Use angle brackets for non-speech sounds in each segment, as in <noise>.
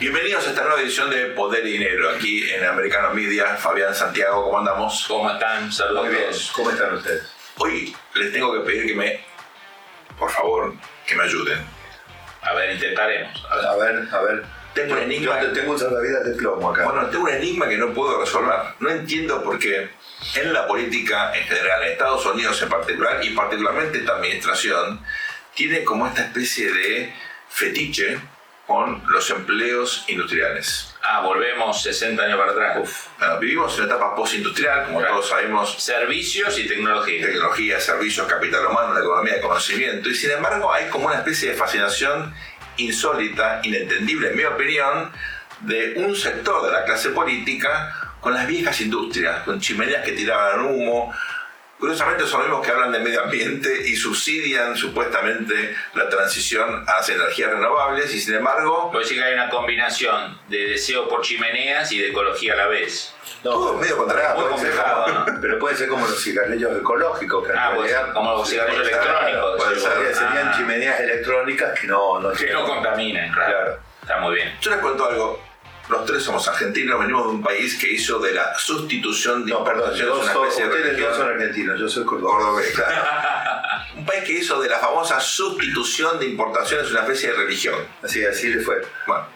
Bienvenidos a esta nueva edición de Poder y Dinero, aquí en Americano Media. Fabián Santiago, ¿cómo andamos? ¿Cómo están? Saludos Muy a bien. ¿Cómo están ustedes? Hoy les tengo que pedir que me, por favor, que me ayuden. A ver, intentaremos. A ver. A ver, a ver. Tengo un enigma. Yo te- tengo un salvavidas de plomo acá. Bueno, tengo un enigma que no puedo resolver. No entiendo por qué en la política en general, en Estados Unidos en particular, y particularmente esta administración, tiene como esta especie de fetiche con los empleos industriales. Ah, volvemos 60 años para atrás. Uf, bueno, vivimos en una etapa postindustrial, como Claro. todos sabemos, Servicios y tecnología. tecnología, servicios, capital humano, la economía de conocimiento, y sin embargo hay como una especie de fascinación insólita, inentendible en mi opinión, de un sector de la clase política con las viejas industrias, con chimeneas que tiraban humo. Curiosamente son los mismos que hablan de medio ambiente y subsidian supuestamente la transición hacia energías renovables y sin embargo decir que hay una combinación de deseo por chimeneas y de ecología a la vez. No, todo medio contrario. ¿no? <laughs> Pero puede ser como los cigarrillos ecológicos, que Ah, pues, realidad como los cigarrillos puede ser, electrónicos. puede ser. serían, serían Ah, chimeneas electrónicas que no, no Que no contaminan, claro. Claro. Está muy bien. Yo les cuento algo. Los tres somos argentinos, venimos de un país que hizo de la sustitución de No, perdón, yo una soy- especie de ustedes religión. dos son argentinos, yo soy cordobés. Cordobés, claro. <laughs> Un país que hizo de la famosa sustitución de importaciones una especie de religión. Así, así le fue. Bueno,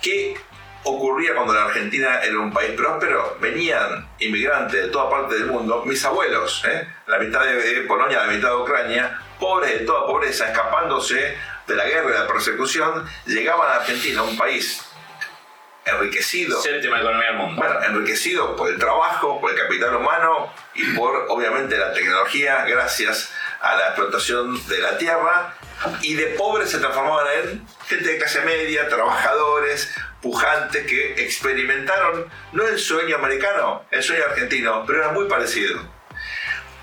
¿qué ocurría cuando la Argentina era un país próspero? Venían inmigrantes de toda parte del mundo, mis abuelos, ¿eh? la mitad de de Polonia, la mitad de Ucrania, pobres de toda pobreza, escapándose de la guerra y de la persecución, llegaban a Argentina, un país enriquecido. Séptima economía del mundo. Bueno, enriquecido por el trabajo, por el capital humano y por, obviamente, la tecnología, gracias a la explotación de la tierra. Y de pobres se transformaban en gente de clase media, trabajadores, pujantes, que experimentaron no el sueño americano, el sueño argentino, pero era muy parecido.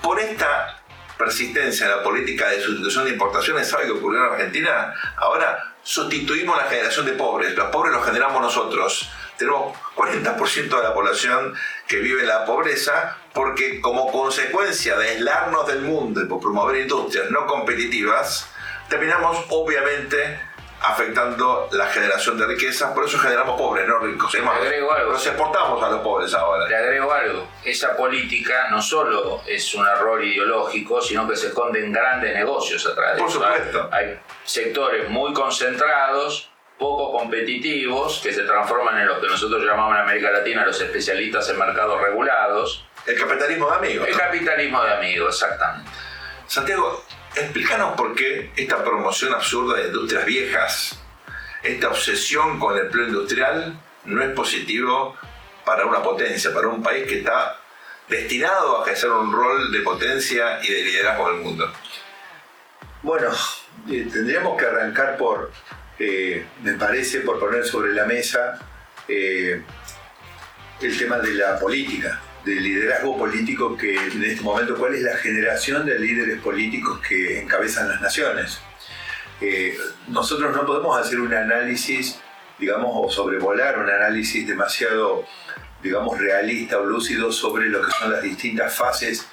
Por esta persistencia en la política de sustitución de importaciones, ¿sabe qué ocurrió en Argentina? Ahora sustituimos la generación de pobres, los pobres los generamos nosotros. Tenemos 40% de la población que vive en la pobreza porque como consecuencia de aislarnos del mundo y por promover industrias no competitivas, terminamos obviamente afectando la generación de riquezas, por eso generamos pobres, no ricos. Te agrego algo. los exportamos a los pobres ahora. Le agrego algo, esa política no solo es un error ideológico, sino que se esconden grandes negocios atrás de Por supuesto. Hay, hay sectores muy concentrados, poco competitivos, que se transforman en lo que nosotros llamamos en América Latina los especialistas en mercados regulados. El capitalismo de amigos. El ¿no? capitalismo de amigos, exactamente. Santiago, explícanos por qué esta promoción absurda de industrias viejas, esta obsesión con el empleo industrial, no es positivo para una potencia, para un país que está destinado a ejercer un rol de potencia y de liderazgo en el mundo. Bueno, eh, tendríamos que arrancar por, eh, me parece, por poner sobre la mesa eh, el tema de la política, del liderazgo político que en este momento, cuál es la generación de líderes políticos que encabezan las naciones. Eh, nosotros no podemos hacer un análisis, digamos, o sobrevolar un análisis demasiado, digamos, realista o lúcido sobre lo que son las distintas fases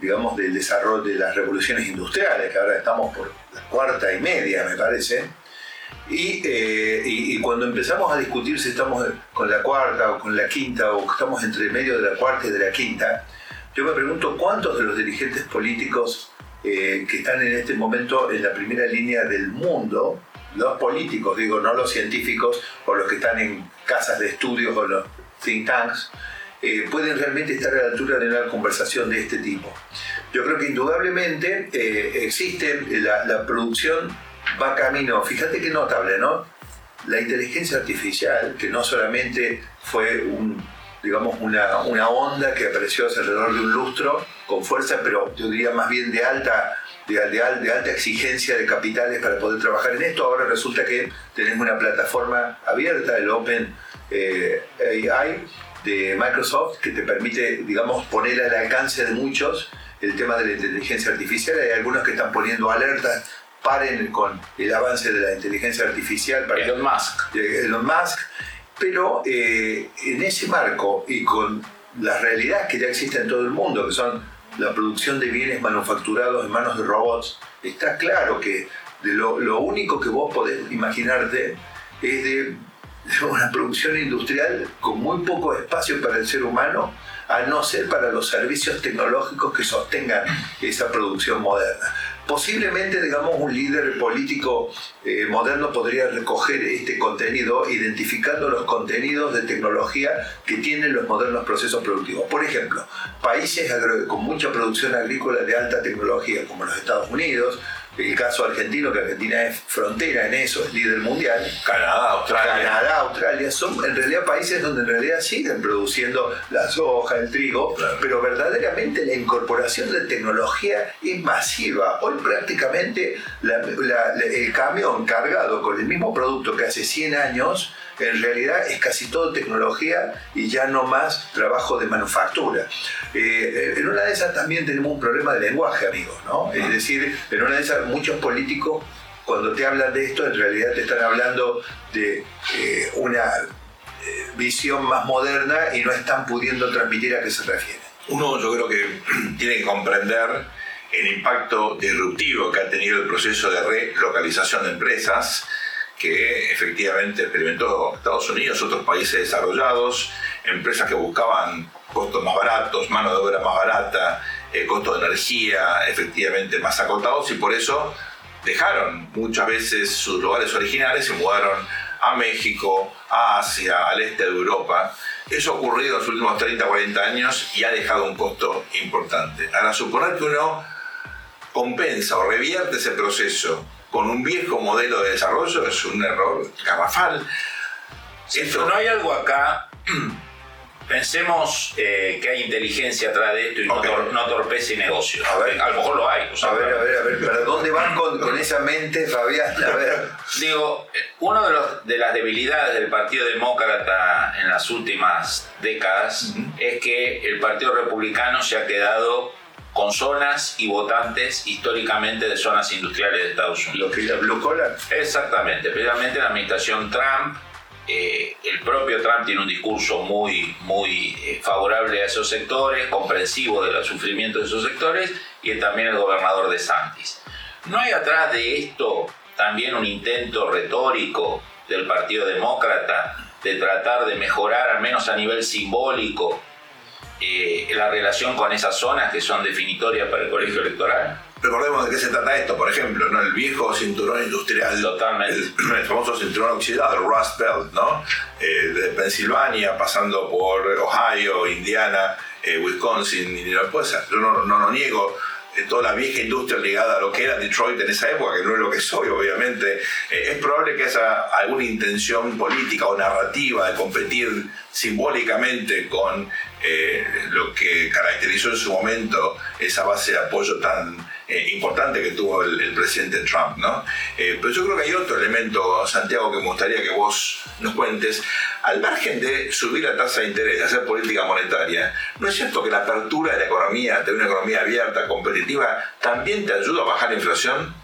digamos, del desarrollo de las revoluciones industriales, que ahora estamos por la cuarta y media, me parece. Y, eh, y- y cuando empezamos a discutir si estamos con la cuarta o con la quinta o estamos entre medio de la cuarta y de la quinta, yo me pregunto cuántos de los dirigentes políticos eh, que están en este momento en la primera línea del mundo, los políticos, digo, no los científicos o los que están en casas de estudios o los think tanks, eh, pueden realmente estar a la altura de una conversación de este tipo. Yo creo que indudablemente eh, existe la, la producción va camino, fíjate qué notable, ¿no? La inteligencia artificial, que no solamente fue un, digamos, una, una onda que apareció alrededor de un lustro con fuerza, pero yo diría más bien de alta, de, de de alta exigencia de capitales para poder trabajar en esto. Ahora resulta que tenemos una plataforma abierta, el Open eh, AI de Microsoft, que te permite, digamos, poner al alcance de muchos el tema de la inteligencia artificial. Hay algunos que están poniendo alertas, paren con el avance de la inteligencia artificial para Elon Musk. Elon Musk, pero eh, en ese marco y con las realidades que ya existen en todo el mundo, que son la producción de bienes manufacturados en manos de robots, está claro que de lo, lo único que vos podés imaginarte es de una producción industrial con muy poco espacio para el ser humano, a no ser para los servicios tecnológicos que sostengan esa producción moderna posiblemente, digamos, un líder político eh, moderno podría recoger este contenido identificando los contenidos de tecnología que tienen los modernos procesos productivos. Por ejemplo, países con mucha producción agrícola de alta tecnología como los Estados Unidos, el caso argentino, que Argentina es frontera en eso, es líder mundial. Canadá, Australia. Canadá, Australia, son en realidad países donde en realidad siguen produciendo la soja, el trigo, pero verdaderamente la incorporación de tecnología es masiva. Hoy prácticamente el camión cargado con el mismo producto que hace 100 años, en realidad es casi todo tecnología y ya no más trabajo de manufactura. Eh, en una de esas también tenemos un problema de lenguaje, amigos, ¿no? Es decir, en una de esas muchos políticos cuando te hablan de esto en realidad te están hablando de eh, una eh, visión más moderna y no están pudiendo transmitir a qué se refiere. Uno yo creo que <clears throat> tiene que comprender el impacto disruptivo que ha tenido el proceso de relocalización de empresas que efectivamente experimentó Estados Unidos, otros países desarrollados, empresas que buscaban costos más baratos, mano de obra más barata, eh, costos de energía efectivamente más acotados y por eso dejaron muchas veces sus lugares originales y se mudaron a México, a Asia, al este de Europa. Eso ha ocurrido en los últimos 30, 40 años y ha dejado un costo importante. Ahora, suponer que uno compensa o revierte ese proceso con un viejo modelo de desarrollo es un error garrafal. no hay algo acá. Pensemos eh, que hay inteligencia atrás de esto y no, torpece negocios. A, ver, a lo mejor lo hay. a ver, a ver, a ver, ¿para dónde van con, esa mente, Fabián? A ver. Digo, una de, de, las debilidades del Partido Demócrata en las últimas décadas es que el Partido Republicano se ha quedado con zonas y votantes históricamente de zonas industriales de Estados Unidos. Lo que es blue collar. Exactamente, precisamente la administración Trump, eh, el propio Trump tiene un discurso muy, muy eh, favorable a esos sectores, comprensivo del sufrimiento de esos sectores, y también el gobernador de Santis. ¿No hay atrás de esto también un intento retórico del Partido Demócrata de tratar de mejorar, al menos a nivel simbólico, eh, la relación con esas zonas que son definitorias para el colegio electoral. Recordemos de qué se trata esto, por ejemplo, ¿no? el viejo cinturón industrial, Totalmente. El, famoso cinturón oxidado, el Rust Belt, ¿no? Eh, de Pensilvania, pasando por Ohio, Indiana, eh, Wisconsin, Illinois, pues yo no, no, no niego toda la vieja industria ligada a lo que era Detroit en esa época, que no es lo que soy, obviamente, eh, es probable que haya alguna intención política o narrativa de competir simbólicamente con eh, lo que caracterizó en su momento esa base de apoyo tan eh, importante que tuvo el, presidente Trump. ¿no? Eh, pero yo creo que hay otro elemento, Santiago, que me gustaría que vos nos cuentes. Al margen de subir la tasa de interés, de hacer política monetaria, ¿no es cierto que la apertura de la economía, de una economía abierta, competitiva, también te ayuda a bajar la inflación?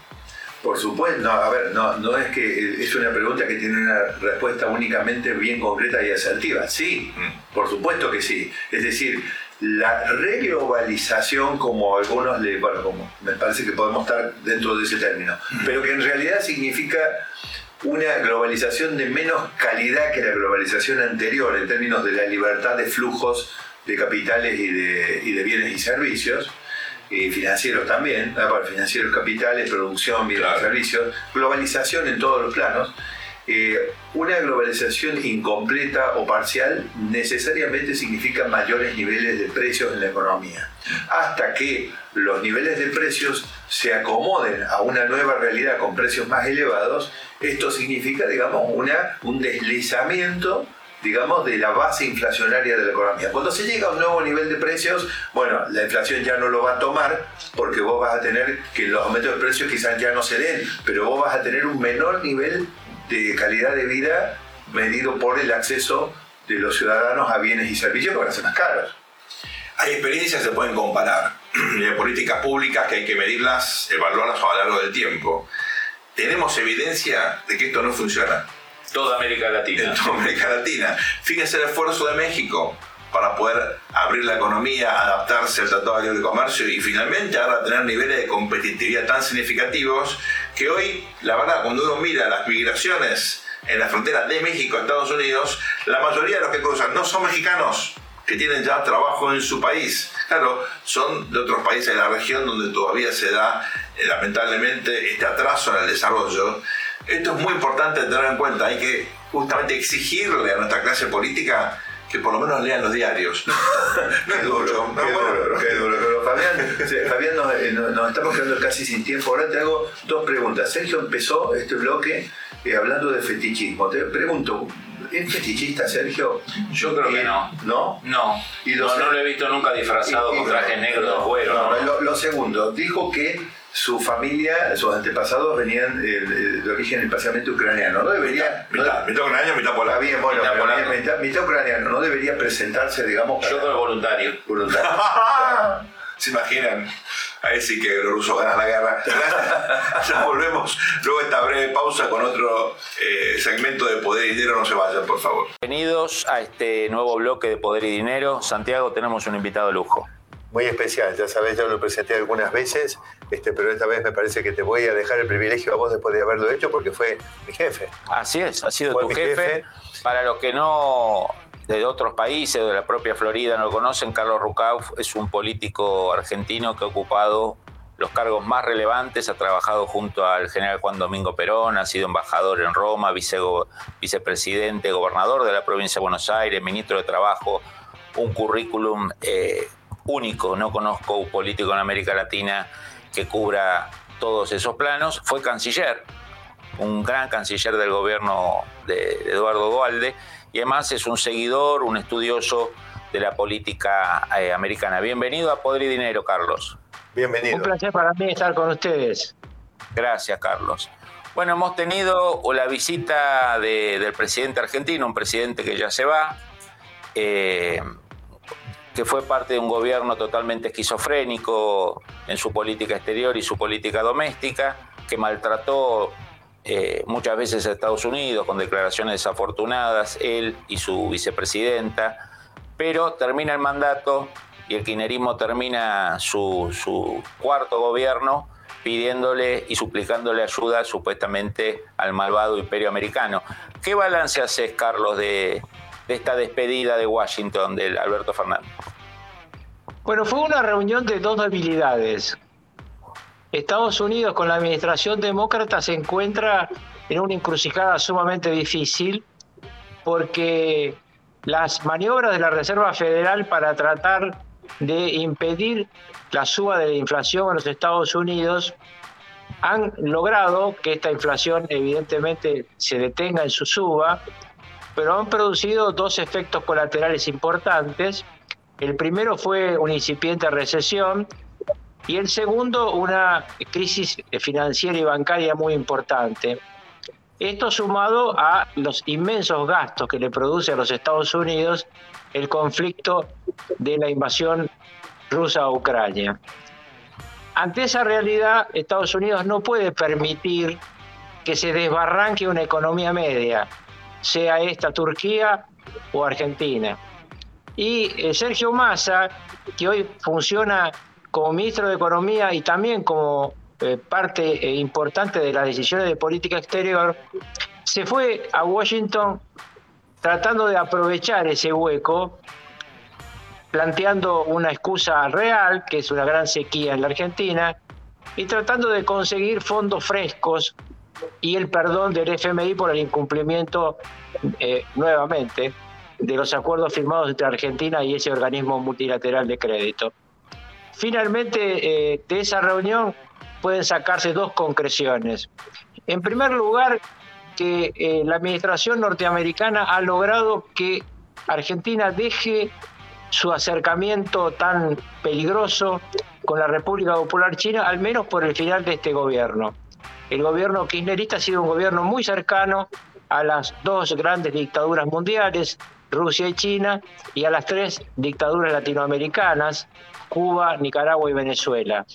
Por supuesto, no, a ver, no, no es que es una pregunta que tiene una respuesta únicamente bien concreta y asertiva. Sí, mm. por supuesto que sí. Es decir, la reglobalización, como algunos le, bueno, como me parece que podemos estar dentro de ese término, pero que en realidad significa una globalización de menos calidad que la globalización anterior en términos de la libertad de flujos de capitales y de, y de bienes y servicios, y financieros también, financieros, capitales, producción, bienes y servicios, globalización en todos los planos eh, una globalización incompleta o parcial necesariamente significa mayores niveles de precios en la economía. Hasta que los niveles de precios se acomoden a una nueva realidad con precios más elevados, esto significa, digamos, un deslizamiento digamos, de la base inflacionaria de la economía. Cuando se llega a un nuevo nivel de precios, bueno, la inflación ya no lo va a tomar porque vos vas a tener que los aumentos de precios quizás ya no se den, pero vos vas a tener un menor nivel de calidad de vida medido por el acceso de los ciudadanos a bienes y servicios que van a ser más caros. Hay experiencias que se pueden comparar, <clears throat> hay políticas públicas que hay que medirlas, evaluarlas a lo largo del tiempo. Tenemos evidencia de que esto no funciona. Toda América Latina. En toda América Latina. Fíjense el esfuerzo de México para poder abrir la economía, adaptarse al Tratado de Libre Comercio y finalmente ahora tener niveles de competitividad tan significativos que hoy, la verdad, cuando uno mira las migraciones en la frontera de México, Estados Unidos, la mayoría de los que cruzan no son mexicanos que tienen ya trabajo en su país. Claro, son de otros países de la región donde todavía se da, eh, lamentablemente, este atraso en el desarrollo. Esto es muy importante tener en cuenta. Hay que justamente exigirle a nuestra clase política que por lo menos lean los diarios. <laughs> no es duro, no, qué duro, qué duro. Pero Fabián, Fabián eh, nos, estamos quedando casi sin tiempo. Ahora te hago dos preguntas. Sergio empezó este bloque eh, hablando de fetichismo. Te pregunto, ¿es fetichista Sergio? Yo creo que no. ¿No? No. no, no, lo he visto nunca disfrazado con traje negro de cuero. Lo, lo segundo, dijo que su familia, sus antepasados venían eh, de origen especialmente ucraniano. No debería. Mitad, ucraniano, mitad polaco. Bien, bueno, mitad, mitad, ucraniano. No debería presentarse, digamos. Para... Yo creo voluntario. Voluntario. <laughs> ¿Se imaginan? Ahí sí que los rusos ganan la guerra. <laughs> ya volvemos luego esta breve pausa con otro eh, segmento de Poder y Dinero. No se vayan, por favor. Bienvenidos a este nuevo bloque de Poder y Dinero. Santiago, tenemos un invitado de lujo muy especial. Ya sabes, ya lo presenté algunas veces, este, pero esta vez me parece que te voy a dejar el privilegio a vos después de haberlo hecho porque fue mi jefe. Así es, ha sido tu jefe. Para los que no de otros países, de la propia Florida, no lo conocen, Carlos Rucauf es un político argentino que ha ocupado los cargos más relevantes, ha trabajado junto al general Juan Domingo Perón, ha sido embajador en Roma, vicepresidente, gobernador de la provincia de Buenos Aires, ministro de Trabajo, un currículum eh, único, no conozco un político en América Latina que cubra todos esos planos, fue canciller, un gran canciller del gobierno de Eduardo Dualde, y además es un seguidor, un estudioso de la política eh, americana. Bienvenido a Poder y Dinero, Carlos. Bienvenido. Un placer para mí estar con ustedes. Gracias, Carlos. Bueno, hemos tenido la visita del presidente argentino, un presidente que ya se va. Eh, que fue parte de un gobierno totalmente esquizofrénico en su política exterior y su política doméstica, que maltrató eh, muchas veces a Estados Unidos con declaraciones desafortunadas, él y su vicepresidenta, pero termina el mandato y el kirchnerismo termina su, su cuarto gobierno pidiéndole y suplicándole ayuda supuestamente al malvado imperio americano. ¿Qué balance haces, Carlos, de, de esta despedida de Washington del Alberto Fernández? Bueno, fue una reunión de dos debilidades. Estados Unidos con la administración demócrata se encuentra en una encrucijada sumamente difícil porque las maniobras de la Reserva Federal para tratar de impedir la suba de la inflación en los Estados Unidos han logrado que esta inflación evidentemente se detenga en su suba pero han producido dos efectos colaterales importantes. El primero fue una incipiente recesión y el segundo una crisis financiera y bancaria muy importante. Esto sumado a los inmensos gastos que le produce a los Estados Unidos el conflicto de la invasión rusa a Ucrania. Ante esa realidad, Estados Unidos no puede permitir que se desbarranque una economía media sea esta Turquía o Argentina. Y eh, Sergio Massa, que hoy funciona como ministro de Economía y también como eh, parte eh, importante de las decisiones de política exterior, se fue a Washington tratando de aprovechar ese hueco, planteando una excusa real, que es una gran sequía en la Argentina, y tratando de conseguir fondos frescos y el perdón del FMI por el incumplimiento eh, nuevamente de los acuerdos firmados entre Argentina y ese organismo multilateral de crédito. Finalmente, eh, de esa reunión pueden sacarse dos concreciones. En primer lugar, que eh, la administración norteamericana ha logrado que Argentina deje su acercamiento tan peligroso con la República Popular China, al menos por el final de este gobierno el gobierno kirchnerista ha sido un gobierno muy cercano a las dos grandes dictaduras mundiales, Rusia y China, y a las tres dictaduras latinoamericanas, Cuba, Nicaragua y Venezuela.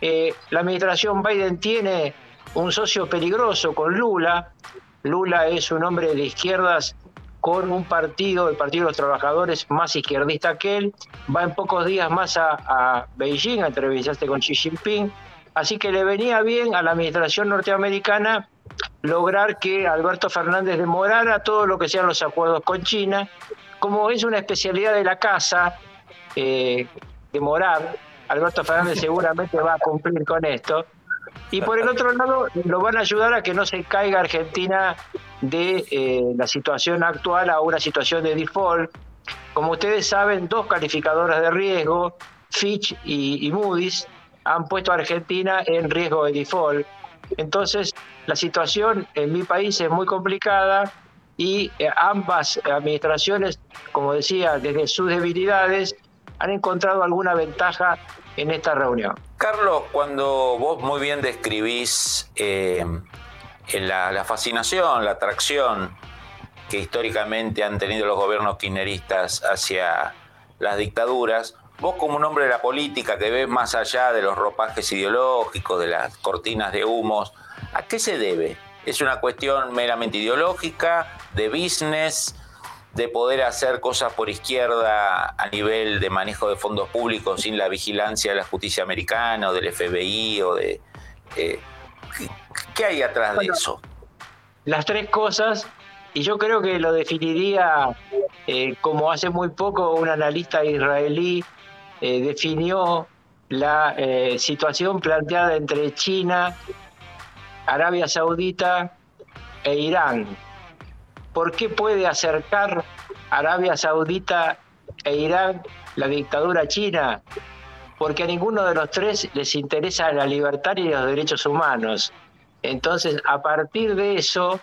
Eh, la administración Biden tiene un socio peligroso con Lula. Lula es un hombre de izquierdas con un partido, el Partido de los Trabajadores, más izquierdista que él. Va en pocos días más a, a Beijing a entrevistarse con Xi Jinping Así que le venía bien a la administración norteamericana lograr que Alberto Fernández demorara todo lo que sean los acuerdos con China. Como es una especialidad de la casa, eh, demorar, Alberto Fernández <laughs> seguramente va a cumplir con esto. Y por el otro lado, lo van a ayudar a que no se caiga Argentina de eh, la situación actual a una situación de default. Como ustedes saben, dos calificadoras de riesgo, Fitch y, y Moody's, han puesto a Argentina en riesgo de default. Entonces, la situación en mi país es muy complicada y eh, ambas administraciones, como decía, desde sus debilidades, han encontrado alguna ventaja en esta reunión. Carlos, cuando vos muy bien describís eh, la, la, fascinación, la atracción que históricamente han tenido los gobiernos kirchneristas hacia las dictaduras, vos como un hombre de la política que ves más allá de los ropajes ideológicos, de las cortinas de humos, ¿a qué se debe? ¿Es una cuestión meramente ideológica, de business, de poder hacer cosas por izquierda a nivel de manejo de fondos públicos sin la vigilancia de la justicia americana o del FBI o de... Eh, ¿Qué hay atrás de eso? Las tres cosas, y yo creo que lo definiría eh, como hace muy poco un analista israelí eh, definió la eh, situación planteada entre China, Arabia Saudita e Irán. ¿Por qué puede acercar Arabia Saudita e Irán la dictadura china? Porque a ninguno de los tres les interesa la libertad y los derechos humanos. Entonces, a partir de eso,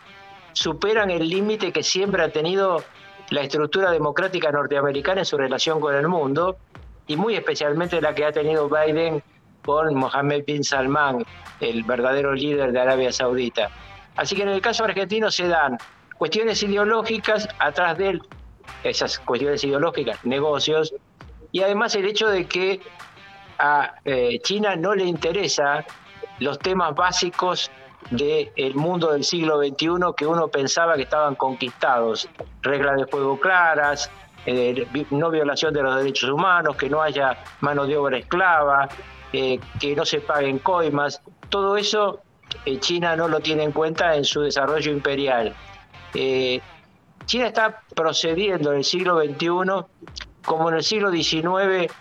superan el límite que siempre ha tenido la estructura democrática norteamericana en su relación con el mundo y muy especialmente la que ha tenido Biden con Mohammed bin Salman, el verdadero líder de Arabia Saudita. Así que en el caso argentino se dan cuestiones ideológicas atrás de esas cuestiones ideológicas, negocios, y además el hecho de que a eh, China no le interesa los temas básicos del mundo del siglo XXI que uno pensaba que estaban conquistados, reglas de juego claras, eh, no violación de los derechos humanos, que no haya mano de obra esclava, eh, que no se paguen coimas. Todo eso eh, China no lo tiene en cuenta en su desarrollo imperial. China está procediendo en el siglo XXI como en el siglo XIX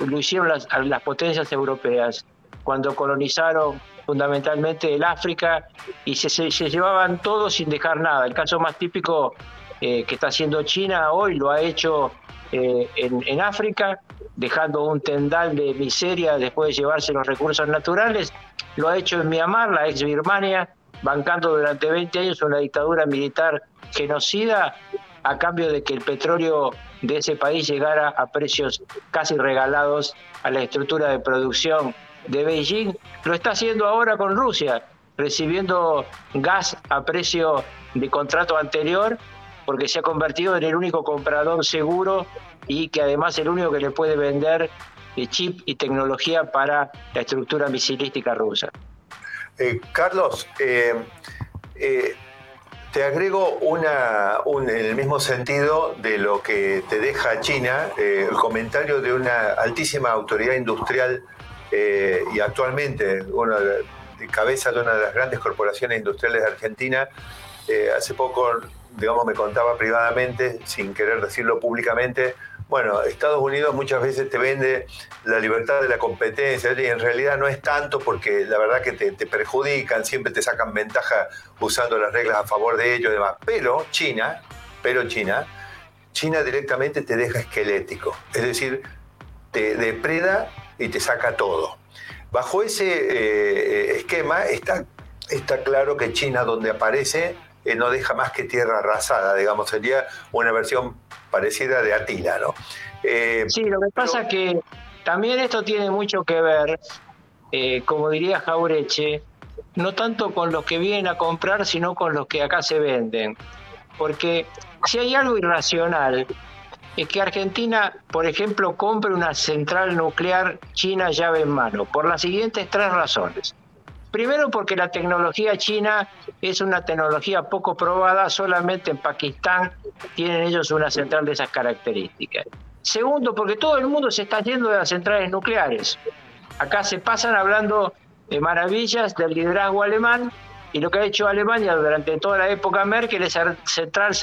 lo hicieron las, las potencias europeas, cuando colonizaron fundamentalmente el África y se, se, llevaban todo sin dejar nada. El caso más típico eh, que está haciendo China hoy lo ha hecho eh, en, África, dejando un tendal de miseria después de llevarse los recursos naturales. Lo ha hecho en Myanmar, la ex Birmania, bancando durante 20 años una dictadura militar genocida a cambio de que el petróleo de ese país llegara a precios casi regalados a la estructura de producción de Beijing. Lo está haciendo ahora con Rusia, recibiendo gas a precio de contrato anterior porque se ha convertido en el único comprador seguro y que además el único que le puede vender eh, chip y tecnología para la estructura misilística rusa. Eh, Carlos, eh, te agrego una, en el mismo sentido de lo que te deja China, el comentario de una altísima autoridad industrial y actualmente una de cabeza de una de las grandes corporaciones industriales de Argentina, hace poco digamos, me contaba privadamente, sin querer decirlo públicamente, bueno, Estados Unidos muchas veces te vende la libertad de la competencia y en realidad no es tanto porque la verdad que te, perjudican, siempre te sacan ventaja usando las reglas a favor de ellos y demás. Pero China, pero China, China directamente te deja esquelético, es decir, te depreda y te saca todo. Bajo ese eh, esquema está, está claro que China donde aparece eh, no deja más que tierra arrasada, digamos, sería una versión parecida de Atila, ¿no? Eh, sí, lo que pasa es que también esto tiene mucho que ver, eh, como diría Jaureche, no tanto con los que vienen a comprar, sino con los que acá se venden. Porque si hay algo irracional, es que Argentina, por ejemplo, compre una central nuclear china llave en mano, por las siguientes tres razones. Primero porque la tecnología china es una tecnología poco probada, solamente en Pakistán tienen ellos una central de esas características. Segundo, porque todo el mundo se está yendo de las centrales nucleares. Acá se pasan hablando de maravillas del liderazgo alemán Y lo que ha hecho Alemania durante toda la época Merkel es cerrar,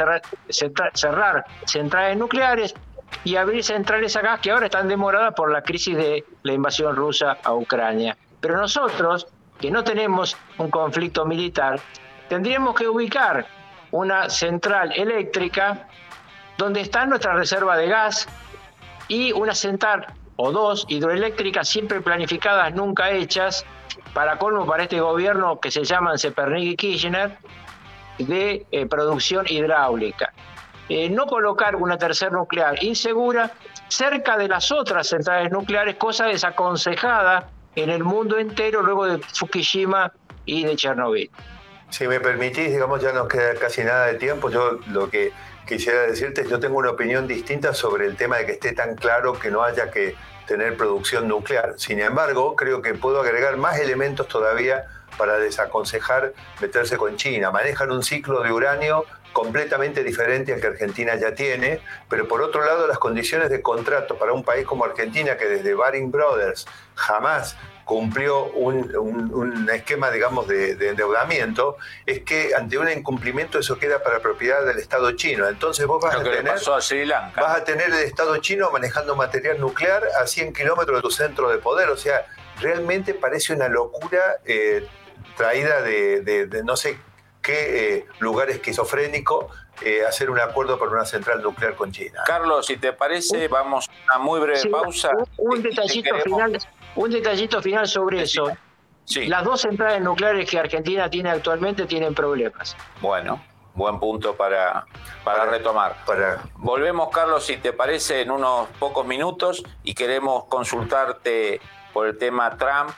cerrar centrales nucleares y abrir centrales a gas que ahora están demoradas por la crisis de la invasión rusa a Ucrania. Pero nosotros, que no tenemos un conflicto militar, tendríamos que ubicar una central eléctrica donde está nuestra reserva de gas y una central o dos hidroeléctricas siempre planificadas, nunca hechas, para colmo para este gobierno que se llaman Sepernig y Kirchner, de eh, producción hidráulica. Eh, no colocar una tercera nuclear insegura cerca de las otras centrales nucleares, cosa desaconsejada en el mundo entero luego de Fukushima y de Chernobyl. Si me permitís, digamos, ya nos queda casi nada de tiempo. Yo lo que quisiera decirte es yo tengo una opinión distinta sobre el tema de que esté tan claro que no haya que tener producción nuclear. Sin embargo, creo que puedo agregar más elementos todavía para desaconsejar meterse con China. Manejan un ciclo de uranio completamente diferente al que Argentina ya tiene, pero por otro lado las condiciones de contrato para un país como Argentina, que desde Baring Brothers jamás cumplió un, esquema, digamos, de, endeudamiento, es que ante un incumplimiento eso queda para propiedad del Estado chino. Entonces vos vas a, tener, vas a tener el Estado chino manejando material nuclear a 100 kilómetros de tu centro de poder. O sea, realmente parece una locura eh, traída de, no sé qué eh, lugar esquizofrénico eh, hacer un acuerdo para una central nuclear con China. Carlos, si te parece, vamos a una muy breve pausa. Un, detallito final, un detallito final sobre eso. Las dos centrales nucleares que Argentina tiene actualmente tienen problemas. Bueno, buen punto para, para, retomar. Para... Volvemos, Carlos, si te parece, en unos pocos minutos y queremos consultarte por el tema Trump,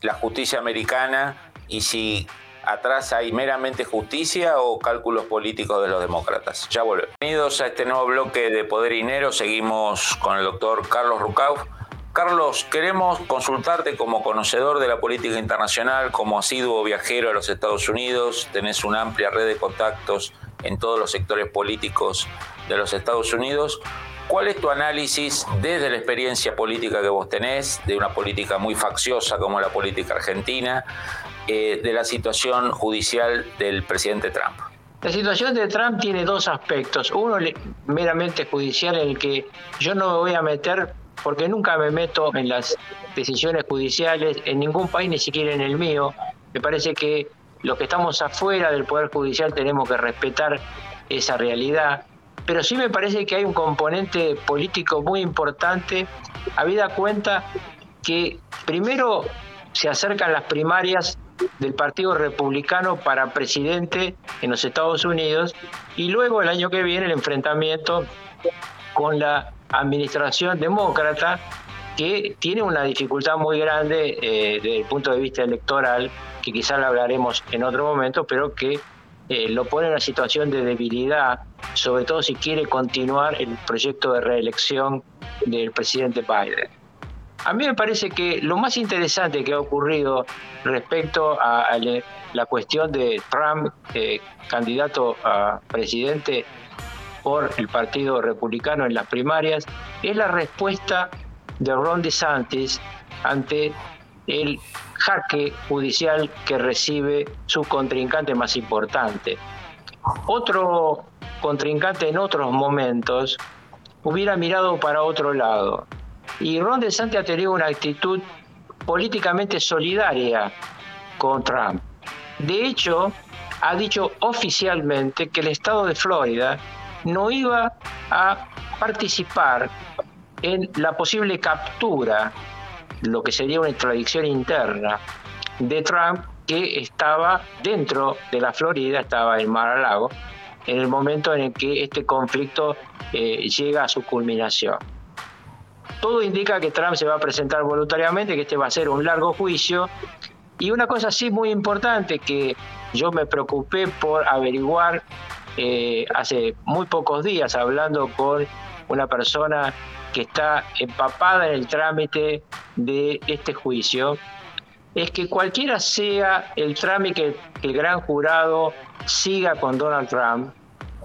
la justicia americana y si atrás hay meramente justicia o cálculos políticos de los demócratas. Ya volvemos. Bienvenidos a este nuevo bloque de Poder y Dinero. Seguimos con el doctor Carlos Rucauf. Carlos, queremos consultarte como conocedor de la política internacional, como asiduo viajero a los Estados Unidos, tenés una amplia red de contactos en todos los sectores políticos de los Estados Unidos. ¿Cuál es tu análisis desde la experiencia política que vos tenés, de una política muy facciosa como la política argentina, eh, de la situación judicial del presidente Trump? La situación de Trump tiene dos aspectos. Uno meramente judicial en el que yo no me voy a meter porque nunca me meto en las decisiones judiciales en ningún país, ni siquiera en el mío. Me parece que los que estamos afuera del Poder Judicial tenemos que respetar esa realidad. Pero sí me parece que hay un componente político muy importante, habida cuenta que primero se acercan las primarias del Partido Republicano para presidente en los Estados Unidos y luego el año que viene el enfrentamiento con la administración demócrata que tiene una dificultad muy grande eh, desde el punto de vista electoral, que quizás lo hablaremos en otro momento, pero que eh, lo pone en una situación de debilidad, sobre todo si quiere continuar el proyecto de reelección del presidente Biden. A mí me parece que lo más interesante que ha ocurrido respecto a, la cuestión de Trump, eh, candidato a presidente por el Partido Republicano en las primarias, es la respuesta de Ron DeSantis ante el jaque judicial que recibe su contrincante más importante. Otro contrincante en otros momentos hubiera mirado para otro lado y Ron DeSantis ha tenido una actitud políticamente solidaria con Trump. De hecho, ha dicho oficialmente que el estado de Florida no iba a participar en la posible captura, lo que sería una extradición interna de Trump que estaba dentro de la Florida, estaba en Mar-a-Lago, en el momento en el que este conflicto eh, llega a su culminación todo indica que Trump se va a presentar voluntariamente, que este va a ser un largo juicio. Y una cosa sí muy importante que yo me preocupé por averiguar eh, hace muy pocos días, hablando con una persona que está empapada en el trámite de este juicio, es que cualquiera sea el trámite que el gran jurado siga con Donald Trump,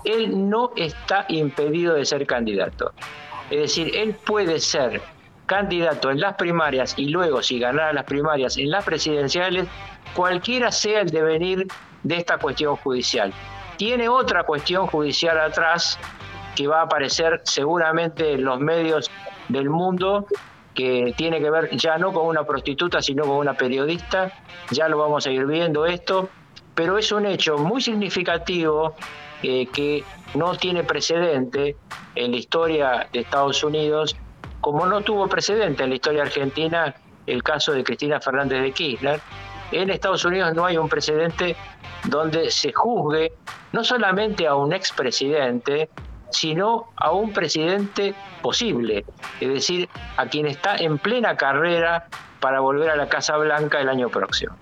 él no está impedido de ser candidato. Es decir, él puede ser candidato en las primarias y luego si ganara las primarias en las presidenciales, cualquiera sea el devenir de esta cuestión judicial. Tiene otra cuestión judicial atrás que va a aparecer seguramente en los medios del mundo que tiene que ver ya no con una prostituta, sino con una periodista. Ya lo vamos a ir viendo esto, pero es un hecho muy significativo eh, que no tiene precedente en la historia de Estados Unidos, como no tuvo precedente en la historia argentina el caso de Cristina Fernández de Kirchner. En Estados Unidos no hay un precedente donde se juzgue no solamente a un expresidente, sino a un presidente posible, es decir, a quien está en plena carrera para volver a la Casa Blanca el año próximo.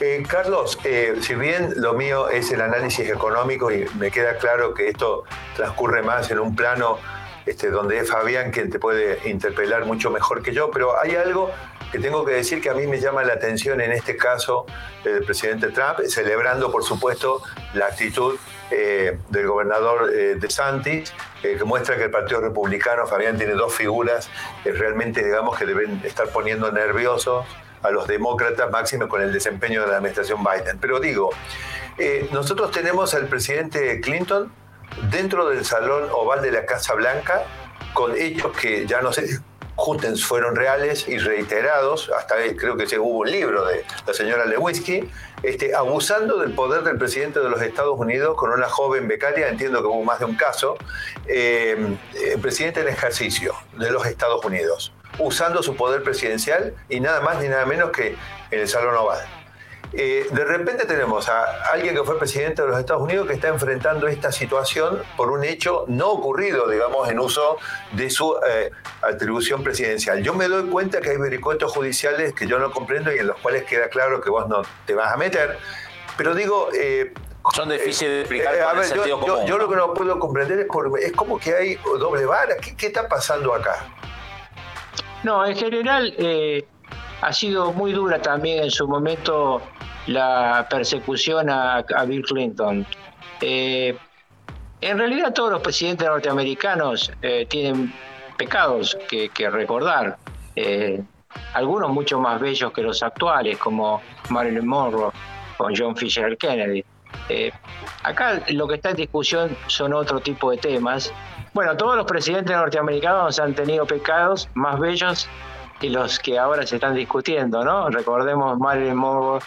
Eh, Carlos, eh, si bien lo mío es el análisis económico y me queda claro que esto transcurre más en un plano este, donde es Fabián quien te puede interpelar mucho mejor que yo, pero hay algo que tengo que decir que a mí me llama la atención en este caso del presidente Trump, celebrando por supuesto la actitud eh, del gobernador eh, de Santis, eh, que muestra que el Partido Republicano, Fabián, tiene dos figuras realmente, digamos, que deben estar poniendo nerviosos a los demócratas, máximo con el desempeño de la administración Biden. Pero digo, nosotros tenemos al presidente Clinton dentro del salón oval de la Casa Blanca con hechos que ya no sé Jutens fueron reales y reiterados, hasta creo que hubo un libro de la señora Lewinsky, este, abusando del poder del presidente de los Estados Unidos con una joven becaria, entiendo que hubo más de un caso, eh, presidente en ejercicio de los Estados Unidos, usando su poder presidencial y nada más ni nada menos que en el Salón Oval. Eh, de repente tenemos a alguien que fue presidente de los Estados Unidos que está enfrentando esta situación por un hecho no ocurrido, digamos, en uso de su eh, atribución presidencial. Yo me doy cuenta que hay vericuetos judiciales que yo no comprendo y en los cuales queda claro que vos no te vas a meter, pero digo... Eh, son difíciles de explicar yo, lo que no puedo comprender es, es como que hay doble vara. ¿Qué, ¿Qué, está pasando acá? No, en general ha sido muy dura también en su momento la persecución a, Bill Clinton. Eh, en realidad todos los presidentes norteamericanos eh, tienen pecados que, recordar, eh, algunos mucho más bellos que los actuales, como Marilyn Monroe o John Fisher Kennedy. Acá lo que está en discusión son otro tipo de temas. Bueno, todos los presidentes norteamericanos han tenido pecados más bellos y los que ahora se están discutiendo, ¿no? Recordemos Marilyn Monroe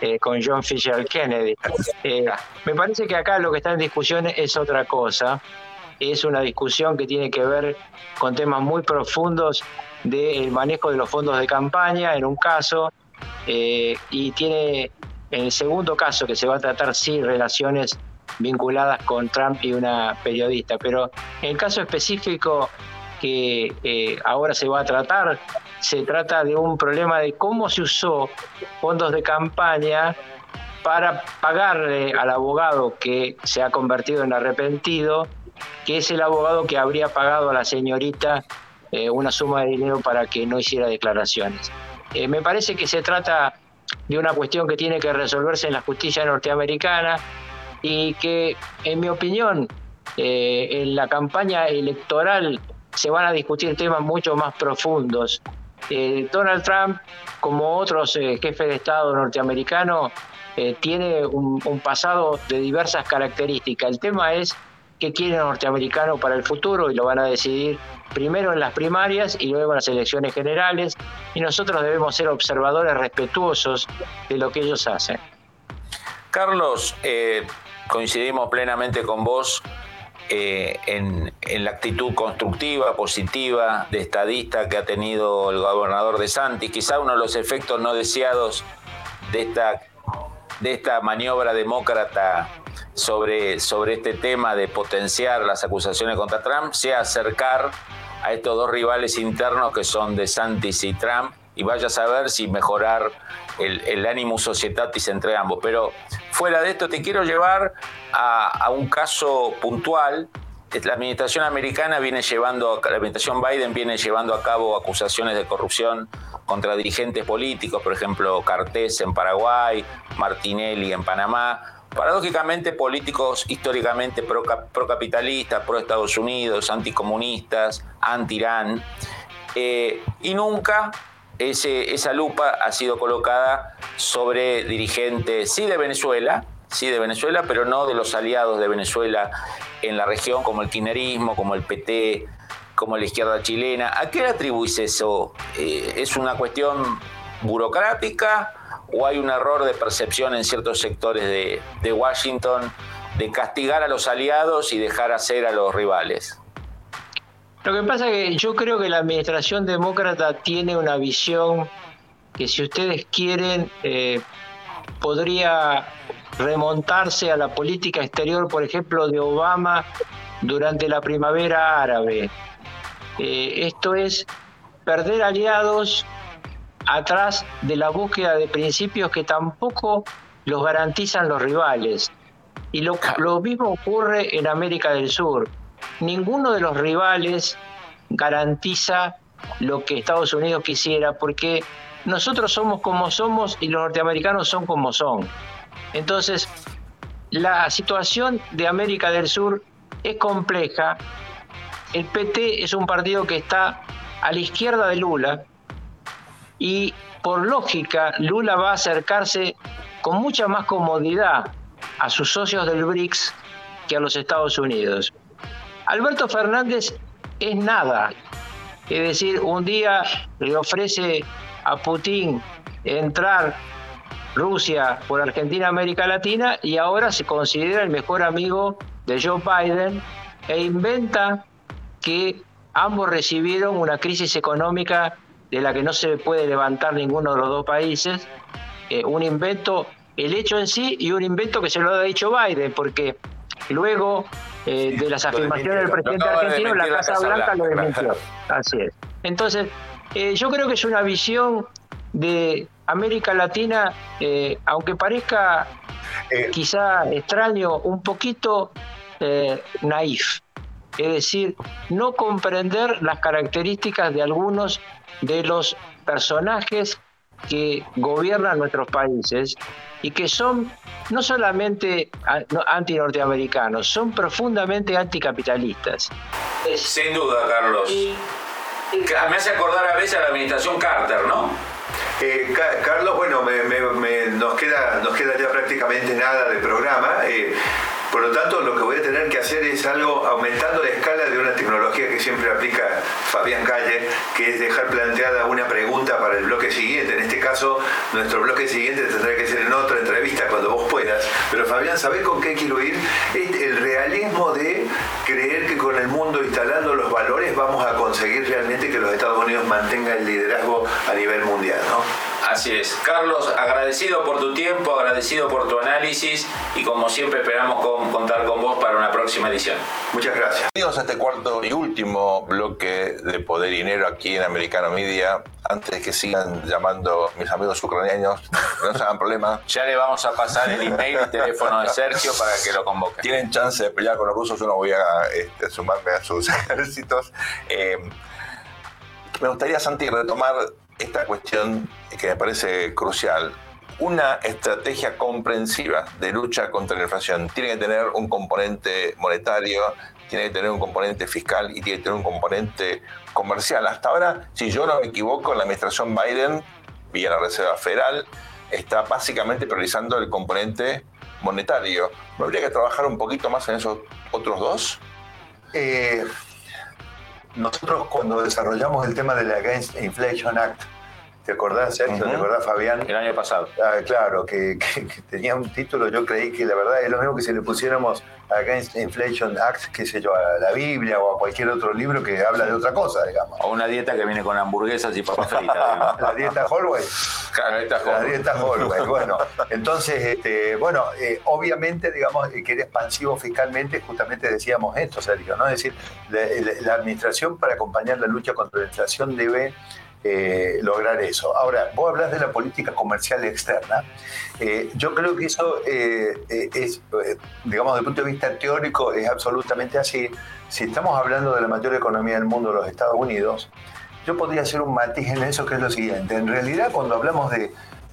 eh, con John Fisher Kennedy. Eh, me parece que acá lo que está en discusión es otra cosa. Es una discusión que tiene que ver con temas muy profundos del manejo de los fondos de campaña, en un caso, eh, y tiene, en el segundo caso, que se va a tratar, sí, relaciones vinculadas con Trump y una periodista. Pero en el caso específico que eh, ahora se va a tratar, se trata de un problema de cómo se usó fondos de campaña para pagarle al abogado que se ha convertido en arrepentido, que es el abogado que habría pagado a la señorita eh, una suma de dinero para que no hiciera declaraciones. Eh, me parece que se trata de una cuestión que tiene que resolverse en la justicia norteamericana y que, en mi opinión, en la campaña electoral se van a discutir temas mucho más profundos. Eh, Donald Trump, como otros eh, jefes de Estado norteamericanos, eh, tiene un, pasado de diversas características. El tema es qué quiere el norteamericano para el futuro y lo van a decidir primero en las primarias y luego en las elecciones generales y nosotros debemos ser observadores respetuosos de lo que ellos hacen. Carlos, coincidimos plenamente con vos eh, en, la actitud constructiva, positiva, de estadista que ha tenido el gobernador de Santi. Quizá uno de los efectos no deseados de esta, de esta maniobra demócrata sobre, sobre este tema de potenciar las acusaciones contra Trump sea acercar a estos dos rivales internos que son de Santis y Trump y vaya a saber si mejorar el, el animus societatis entre ambos. Pero fuera de esto te quiero llevar a, un caso puntual la administración americana viene llevando, la administración Biden viene llevando a cabo acusaciones de corrupción contra dirigentes políticos, por ejemplo, Cartés en Paraguay, Martinelli en Panamá, paradójicamente políticos históricamente pro-capitalistas, pro-Estados Unidos, anticomunistas, anti-Irán. eh, y nunca ese, esa lupa ha sido colocada sobre dirigentes, sí de Venezuela, sí de Venezuela, pero no de los aliados de Venezuela en la región, como el kirchnerismo, como el PT, como la izquierda chilena. ¿A qué le atribuís eso? Eh, ¿Es una cuestión burocrática o hay un error de percepción en ciertos sectores de, Washington de castigar a los aliados y dejar hacer a los rivales? Lo que pasa es que yo creo que la administración demócrata tiene una visión que si ustedes quieren eh, podría remontarse a la política exterior, por ejemplo, de Obama durante la primavera árabe. Eh, esto es perder aliados atrás de la búsqueda de principios que tampoco los garantizan los rivales. Y lo, lo mismo ocurre en América del Sur. Ninguno de los rivales garantiza lo que Estados Unidos quisiera, porque nosotros somos como somos y los norteamericanos son como son. Entonces, la situación de América del Sur es compleja. El PT es un partido que está a la izquierda de Lula y por lógica Lula va a acercarse con mucha más comodidad a sus socios del BRICS que a los Estados Unidos. Alberto Fernández es nada. Es decir, un día le ofrece a Putin entrar Rusia por Argentina, América Latina, y ahora se considera el mejor amigo de Joe Biden e inventa que ambos recibieron una crisis económica de la que no se puede levantar ninguno de los dos países, eh, un invento, el hecho en sí y un invento que se lo ha dicho Biden, porque luego eh, de las afirmaciones del presidente argentino, la Casa, Blanca, lo desmintió. Así es. Entonces, eh, yo creo que es una visión de América Latina, aunque parezca quizá extraño, un poquito naif. Es decir, no comprender las características de algunos de los personajes que gobiernan nuestros países y que son no solamente anti-norteamericanos, son profundamente anticapitalistas. Sin duda, Carlos. Me hace acordar a veces a la administración Carter, ¿no? Eh, Carlos, bueno, nos, queda, nos queda ya prácticamente nada de programa. Eh, por lo tanto, lo que voy a tener que hacer es algo aumentando la escala de una tecnología que siempre aplica Fabián Calle, que es dejar planteada una pregunta para el bloque siguiente. En este caso, nuestro bloque siguiente tendrá que ser en otra entrevista cuando vos puedas. Pero Fabián, ¿sabés con qué quiero ir? El realismo de creer que con el mundo instalando los valores vamos a conseguir realmente que los Estados Unidos mantengan el liderazgo a nivel mundial, ¿no? Así es. Carlos, agradecido por tu tiempo, agradecido por tu análisis y como siempre esperamos contar con vos para una próxima edición. Muchas gracias. Bienvenidos a este cuarto y último bloque de Poder y Dinero aquí en Americano Media. Antes de que sigan llamando mis amigos ucranianos, <laughs> no se hagan problemas. Ya le vamos a pasar el email y teléfono de Sergio para que lo convoque. Tienen chance de pelear con los rusos, yo no voy a este, sumarme a sus <laughs> ejércitos. Eh, me gustaría, Santi, retomar esta cuestión que me parece crucial. Una estrategia comprensiva de lucha contra la inflación tiene que tener un componente monetario, tiene que tener un componente fiscal y tiene que tener un componente comercial. Hasta ahora, si yo no me equivoco, la administración Biden, vía la Reserva Federal, está básicamente priorizando el componente monetario. ¿No habría que trabajar un poquito más en esos otros dos? Eh, nosotros cuando desarrollamos el tema del Against Inflation Act, ¿Te acordás, Sergio? ¿Te acordás, Fabián? El año pasado. Ah, claro, <laughs> que, tenía un título, yo creí que la verdad es lo mismo que si le pusiéramos Against Inflation Act, qué sé yo, a la Biblia o a cualquier otro libro que habla de otra cosa, digamos. O una dieta que viene con hamburguesas y papas fritas. <laughs> la dieta Holway. La dieta Holway. Bueno, entonces, este, bueno, eh, obviamente, digamos, que era expansivo fiscalmente, justamente decíamos esto, Sergio, ¿no? Es decir, la administración para acompañar la lucha contra la inflación debe eh, lograr eso. Ahora, vos hablas de la política comercial externa. Eh, yo creo que eso eh, es, digamos, desde el punto de vista teórico, es absolutamente así. Si estamos hablando de la mayor economía del mundo, los Estados Unidos, yo podría hacer un matiz en eso que es lo siguiente. En realidad, cuando hablamos de,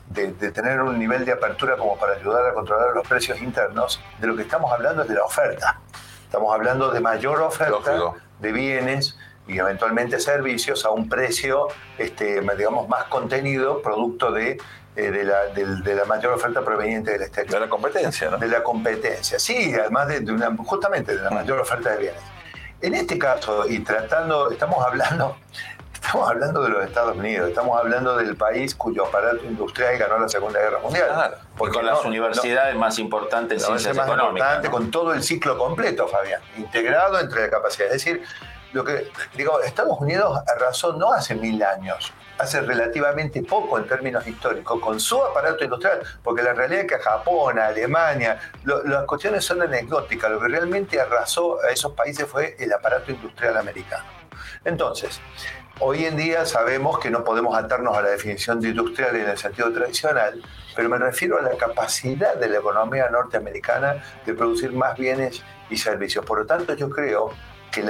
de, tener un nivel de apertura como para ayudar a controlar los precios internos, de lo que estamos hablando es de la oferta. Estamos hablando de mayor oferta de bienes y eventualmente servicios a un precio, este, digamos, más contenido, producto de, eh, de, la, de, la, mayor oferta proveniente del exterior. De la competencia, ¿no? De la competencia, sí, además de, una, justamente de la mayor oferta de bienes. En este caso, y tratando, estamos hablando, <laughs> estamos hablando de los Estados Unidos, estamos hablando del país cuyo aparato industrial ganó la Segunda Guerra Mundial. Claro, porque con las universidades más importantes en ciencias más económicas. Con todo el ciclo completo, Fabián, integrado entre la capacidad. Es decir, lo que digo, Estados Unidos arrasó no hace mil años, hace relativamente poco en términos históricos, con su aparato industrial, porque la realidad es que Japón, Alemania, las cuestiones son anecdóticas, lo que realmente arrasó a esos países fue el aparato industrial americano. Entonces, hoy en día sabemos que no podemos atarnos a la definición de industrial en el sentido tradicional, pero me refiero a la capacidad de la economía norteamericana de producir más bienes y servicios. Por lo tanto, yo creo que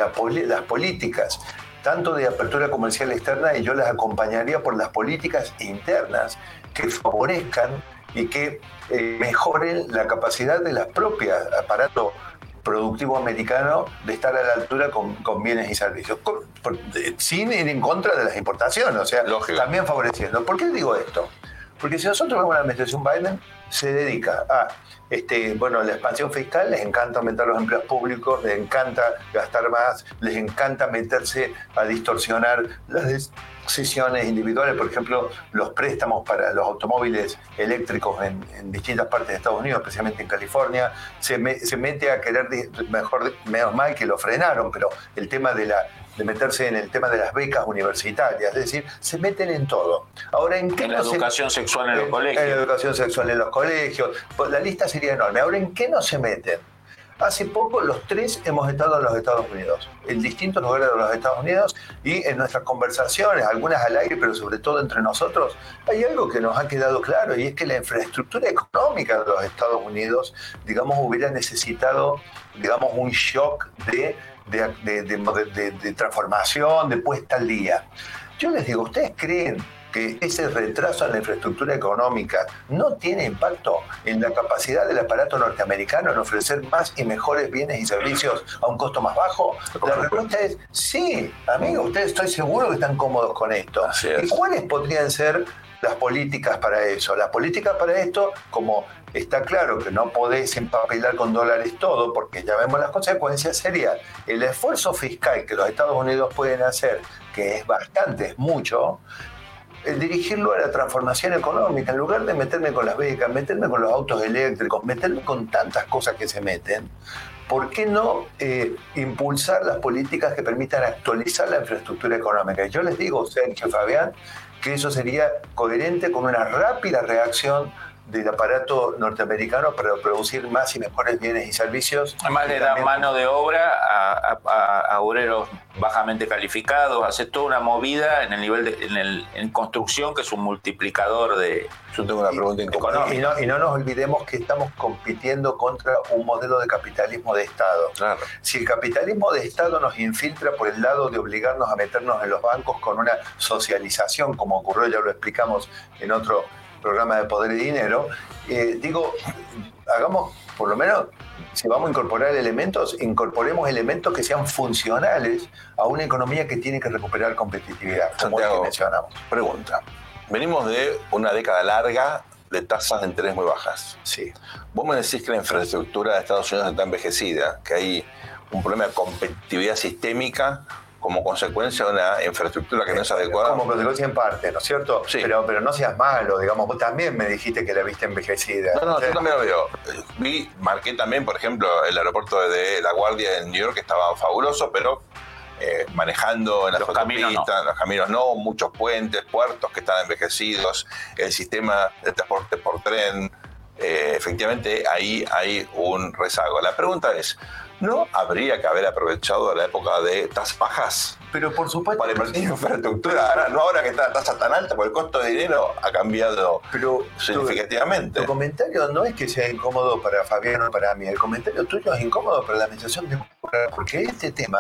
las políticas, tanto de apertura comercial externa, y yo las acompañaría por las políticas internas que favorezcan y que eh, mejoren la capacidad de las propias aparato productivo americano de estar a la altura con, bienes y servicios, sin ir en contra de las importaciones, o sea, también favoreciendo. ¿Por qué digo esto? Porque si nosotros vemos la administración Biden, se dedica a este, bueno, la expansión fiscal, les encanta aumentar los empleos públicos, les encanta gastar más, les encanta meterse a distorsionar las decisiones individuales, por ejemplo, los préstamos para los automóviles eléctricos en, distintas partes de Estados Unidos, especialmente en California, se, se mete a querer, mejor, menos mal que lo frenaron, pero el tema de la de meterse en el tema de las becas universitarias, es decir, se meten en todo. Ahora, ¿en qué la educación sexual en los colegios? En la educación sexual en los colegios, pues la lista sería enorme. Ahora, ¿en qué no se meten? Hace poco los tres hemos estado en los Estados Unidos, en distintos lugares de los Estados Unidos y en nuestras conversaciones, algunas al aire, pero sobre todo entre nosotros, hay algo que nos ha quedado claro y es que la infraestructura económica de los Estados Unidos, digamos, hubiera necesitado, digamos, un shock de de, transformación, de puesta al día. Yo les digo, ¿ustedes creen que ese retraso en la infraestructura económica no tiene impacto en la capacidad del aparato norteamericano en ofrecer más y mejores bienes y servicios a un costo más bajo? La respuesta es sí, amigo, ustedes estoy seguro que están cómodos con esto. ¿Y cuáles podrían ser las políticas para eso? Las políticas para esto, como está claro que no podés empapelar con dólares todo, porque ya vemos las consecuencias, sería el esfuerzo fiscal que los Estados Unidos pueden hacer, que es bastante, es mucho, el dirigirlo a la transformación económica, en lugar de meterme con las becas, meterme con los autos eléctricos, meterme con tantas cosas que se meten, ¿por qué no eh, impulsar las políticas que permitan actualizar la infraestructura económica? yo les digo, Sergio Fabián, que eso sería coherente con una rápida reacción del aparato norteamericano para producir más y mejores bienes y servicios. Además le da mano de obra a, obreros bajamente calificados, hace toda una movida en el nivel de, en, el, en construcción que es un multiplicador de... Yo tengo una pregunta económica. Y no, y no nos olvidemos que estamos compitiendo contra un modelo de capitalismo de Estado. Claro. Si el capitalismo de Estado nos infiltra por el lado de obligarnos a meternos en los bancos con una socialización, como ocurrió, ya lo explicamos en otro programa de poder y dinero, eh, digo, hagamos por lo menos, si vamos a incorporar elementos, incorporemos elementos que sean funcionales a una economía que tiene que recuperar competitividad, como que mencionamos. Pregunta. Venimos de una década larga de tasas de interés muy bajas. Sí. Vos me decís que la infraestructura de Estados Unidos está envejecida, que hay un problema de competitividad sistémica como consecuencia de una infraestructura que no es adecuada. Como consecuencia en parte, ¿no es cierto? Sí. Pero, pero no seas malo, digamos, vos también me dijiste que la viste envejecida. No, no, yo también lo veo. Vi, marqué también, por ejemplo, el aeropuerto de La Guardia en New York, que estaba fabuloso, pero eh, manejando en las los caminos no. los caminos no, muchos puentes, puertos que están envejecidos, el sistema de transporte por tren, eh, efectivamente ahí hay un rezago. La pregunta es, ¿No habría que haber aprovechado la época de tasas bajas? Pero por supuesto. Para invertir en infraestructura. Ahora, no ahora que está la tasa tan alta, porque el costo de dinero ha cambiado pero, significativamente. Tu, comentario no es que sea incómodo para Fabián o para mí. El comentario tuyo es incómodo para la administración democrática, porque este tema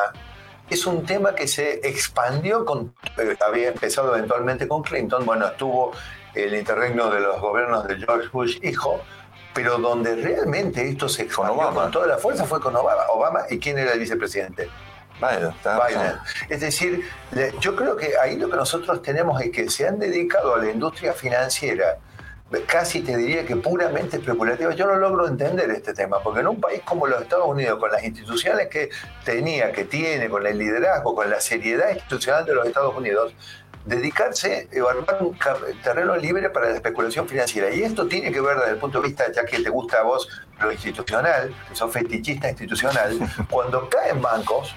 es un tema que se expandió con. Eh, había empezado eventualmente con Clinton. Bueno, estuvo el interregno de los gobiernos de George Bush, hijo pero donde realmente esto se expandió con toda la fuerza fue con Obama. Obama, ¿y quién era el vicepresidente? Biden. Es decir, yo creo que ahí lo que nosotros tenemos es que se han dedicado a la industria financiera casi te diría que puramente especulativa. Yo no logro entender este tema, porque en un país como los Estados Unidos, con las instituciones que tenía, que tiene, con el liderazgo, con la seriedad institucional de los Estados Unidos, dedicarse a armar un terreno libre para la especulación financiera. Y esto tiene que ver desde el punto de vista, ya que te gusta a vos lo institucional, que sos fetichista institucional, <laughs> cuando caen bancos,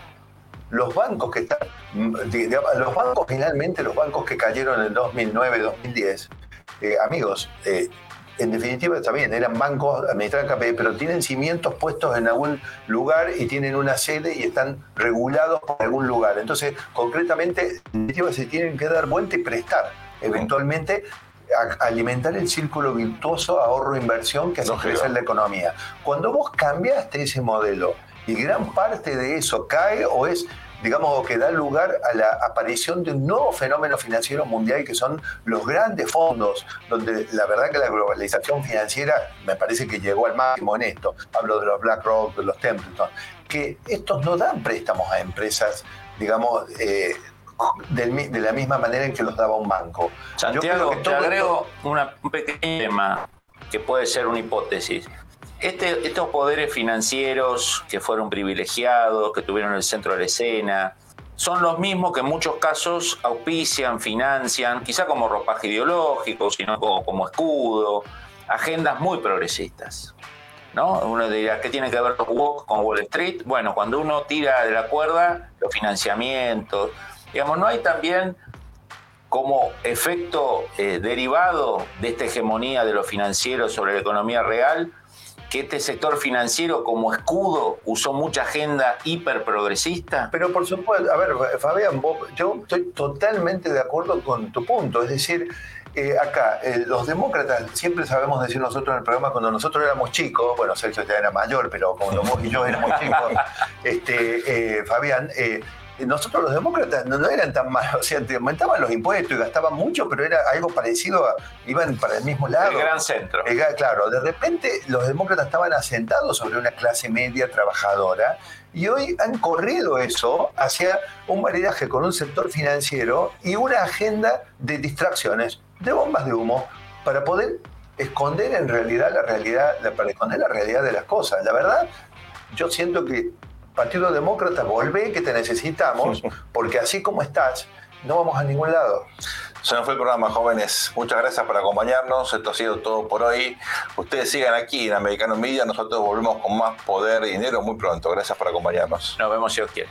los bancos que están, los bancos finalmente, los bancos que cayeron en el 2009, 2010, eh, amigos, eh, en definitiva está bien, eran bancos administrados KPI, pero tienen cimientos puestos en algún lugar y tienen una sede y están regulados por algún lugar. Entonces, concretamente, en definitiva se tienen que dar vuelta y prestar. Eventualmente, alimentar el círculo virtuoso ahorro-inversión que hace crecer la economía. Cuando vos cambiaste ese modelo y gran parte de eso cae o es digamos, que da lugar a la aparición de un nuevo fenómeno financiero mundial que son los grandes fondos, donde la verdad que la globalización financiera me parece que llegó al máximo en esto. Hablo de los BlackRock, de los Templeton, que estos no dan préstamos a empresas, digamos, eh, de la misma manera en que los daba un banco. Santiago, te agrego un pequeño tema que puede ser una hipótesis. Este, estos poderes financieros que fueron privilegiados, que tuvieron el centro de la escena, son los mismos que en muchos casos auspician, financian, quizá como ropaje ideológico, sino como, escudo, agendas muy progresistas. ¿no? Uno dirá, ¿qué tiene que ver los walk con Wall Street? Bueno, cuando uno tira de la cuerda, los financiamientos, digamos, no hay también como efecto eh, derivado de esta hegemonía de lo financiero sobre la economía real, que este sector financiero como escudo usó mucha agenda hiperprogresista? Pero por supuesto, a ver, Fabián, yo estoy totalmente de acuerdo con tu punto. Es decir, eh, acá, eh, los demócratas, siempre sabemos decir nosotros en el programa, cuando nosotros éramos chicos, bueno, Sergio ya era mayor, pero cuando vos y yo éramos chicos, <laughs> este, eh, Fabián, nosotros los demócratas no, eran tan malos, o sea, te aumentaban los impuestos y gastaban mucho, pero era algo parecido, a, iban para el mismo lado. El gran centro. claro, de repente los demócratas estaban asentados sobre una clase media trabajadora y hoy han corrido eso hacia un maridaje con un sector financiero y una agenda de distracciones, de bombas de humo, para poder esconder en realidad la realidad, para esconder la realidad de las cosas. La verdad, yo siento que Partido Demócrata, volvé que te necesitamos, <laughs> porque así como estás, no vamos a ningún lado. Se nos fue el programa, jóvenes. Muchas gracias por acompañarnos. Esto ha sido todo por hoy. Ustedes sigan aquí en Americano Media. Nosotros volvemos con más poder y dinero muy pronto. Gracias por acompañarnos. Nos vemos si os quiere.